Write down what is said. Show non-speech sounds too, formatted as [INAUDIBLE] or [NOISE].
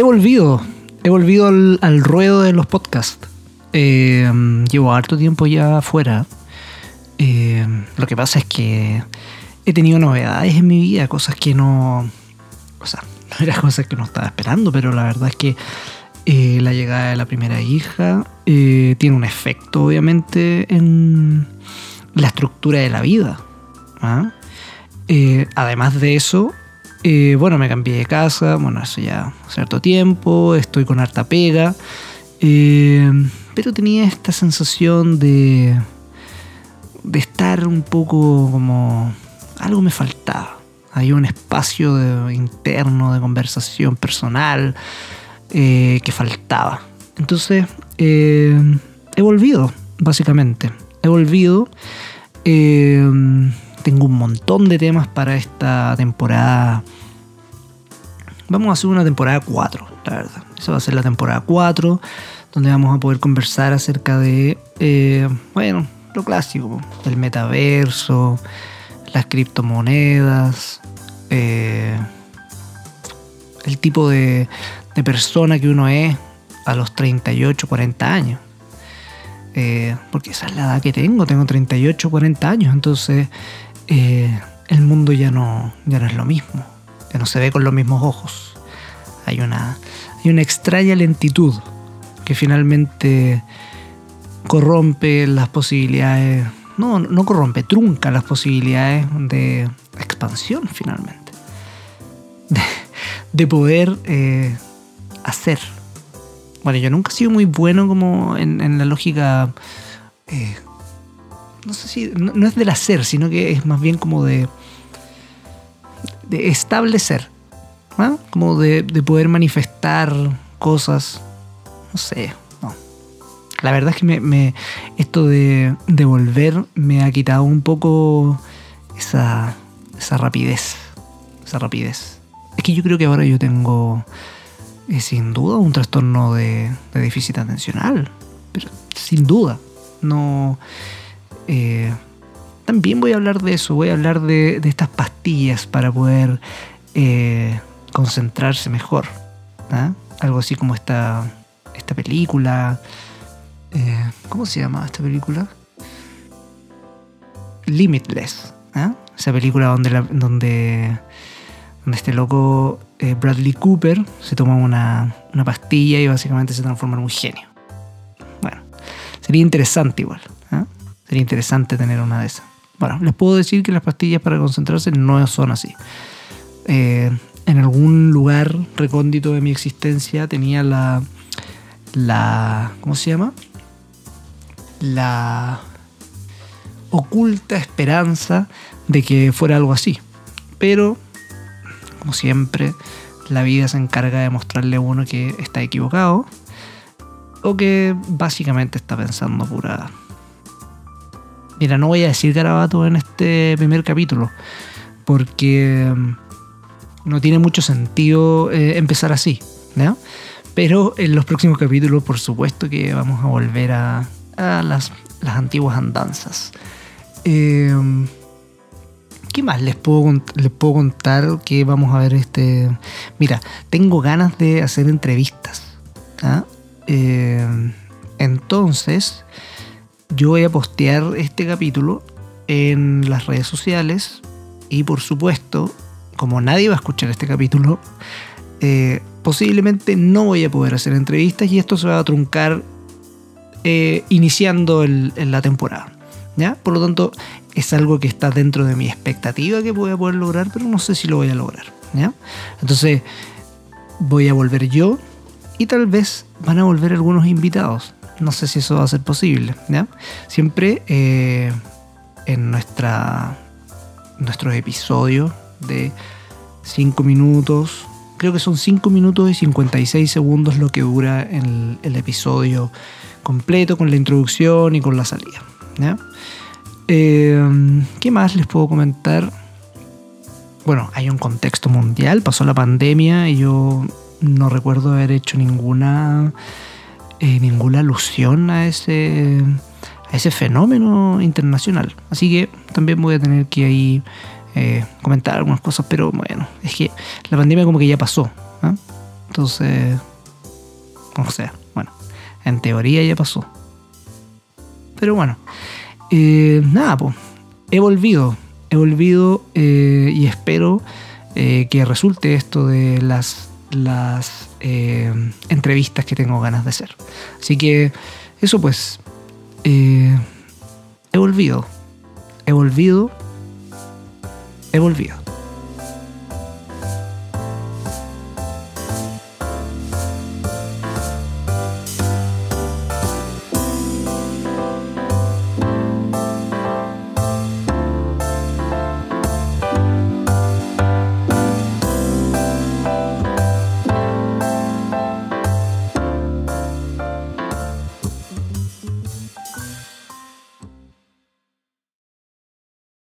he volvido, he volvido al, ruedo de los podcasts. Eh, llevo harto tiempo ya afuera. Eh, lo que pasa es que he tenido novedades en mi vida, cosas que no. O sea, [LAUGHS] no eran cosas que no estaba esperando, pero la verdad es que eh, la llegada de la primera hija tiene un efecto, obviamente, en la estructura de la vida. ¿ah? además de eso, eh, bueno, me cambié de casa, bueno, eso ya cierto tiempo, estoy con harta pega, eh, pero tenía esta sensación de, de estar un poco como... algo me faltaba. Hay un espacio interno de conversación personal eh, que faltaba. Entonces, he volvido, básicamente. He volvido tengo un montón de temas para esta temporada. Vamos a hacer una temporada 4, la verdad. Esa va a ser la temporada 4, donde vamos a poder conversar acerca de, eh, bueno, lo clásico, el metaverso, las criptomonedas, eh, el tipo de, persona que uno es a los 38, 40 años. Eh, porque esa es la edad que tengo, tengo 38, 40 años, entonces eh, el mundo ya no, ya no es lo mismo, ya no se ve con los mismos ojos. Hay una, hay una extraña lentitud que finalmente corrompe las posibilidades, no, no corrompe, trunca las posibilidades de expansión finalmente, de, poder eh, hacer. Bueno, yo nunca he sido muy bueno como en, la lógica eh, no sé si, no, es del hacer, sino que es más bien como de, de establecer, ¿ah? como de, poder manifestar cosas, no sé. La verdad es que me, esto de, de, volver me ha quitado un poco esa, esa rapidez, esa rapidez. Es que yo creo que ahora yo tengo, eh, sin duda, un trastorno de, de déficit atencional, pero sin duda, no eh, también voy a hablar de eso, voy a hablar de, estas pastillas para poder eh, concentrarse mejor. ¿ah? Algo así como esta, esta película. Eh, ¿Cómo se llama esta película? Limitless. ¿ah? Esa película donde, donde, donde este loco Bradley Cooper se toma una, una pastilla y básicamente se transforma en un genio. Bueno, sería interesante igual. Sería interesante tener una de esas. Bueno, les puedo decir que las pastillas para concentrarse no son así. Eh, en algún lugar recóndito de mi existencia tenía la. la. ¿cómo se llama? La oculta esperanza de que fuera algo así. Pero, como siempre, la vida se encarga de mostrarle a uno que está equivocado o que básicamente está pensando pura Mira, no voy a decir garabato en este primer capítulo, porque mm, no tiene mucho sentido eh, empezar así, ¿no? Pero en los próximos capítulos, por supuesto que vamos a volver a, las, antiguas andanzas. Em, ¿Qué más les puedo, contar que vamos a ver este... Mira, tengo ganas de hacer entrevistas. Em, entonces, yo voy a postear este capítulo en las redes sociales y por supuesto, como nadie va a escuchar este capítulo, eh, posiblemente no voy a poder hacer entrevistas y esto se va a truncar eh, iniciando la temporada. ¿ya? Por lo tanto, es algo que está dentro de mi expectativa que voy a poder lograr, pero no sé si lo voy a lograr. ¿ya? Entonces, voy a volver yo y tal vez van a volver algunos invitados no sé si eso va a ser posible. ¿ya? Siempre eh, en nuestra, nuestros episodios de 5 minutos, creo que son 5 minutos y 56 segundos lo que dura el, el, episodio completo con la introducción y con la salida. Eh, ¿Qué más les puedo comentar? Bueno, hay un contexto mundial, pasó la pandemia y yo no recuerdo haber hecho ninguna eh, ninguna alusión a ese, a ese fenómeno internacional. Así que también voy a tener que ahí eh, comentar algunas cosas, pero bueno, es que la pandemia como que ya pasó. ¿ah? Entonces, o sea, bueno, en teoría ya pasó. Pero bueno, eh, nada, pues, he volvido, he volvido eh, y espero eh, que resulte esto de las, las entrevistas que tengo ganas de hacer. Así que eso pues, he volvido, he volvido, he volvido.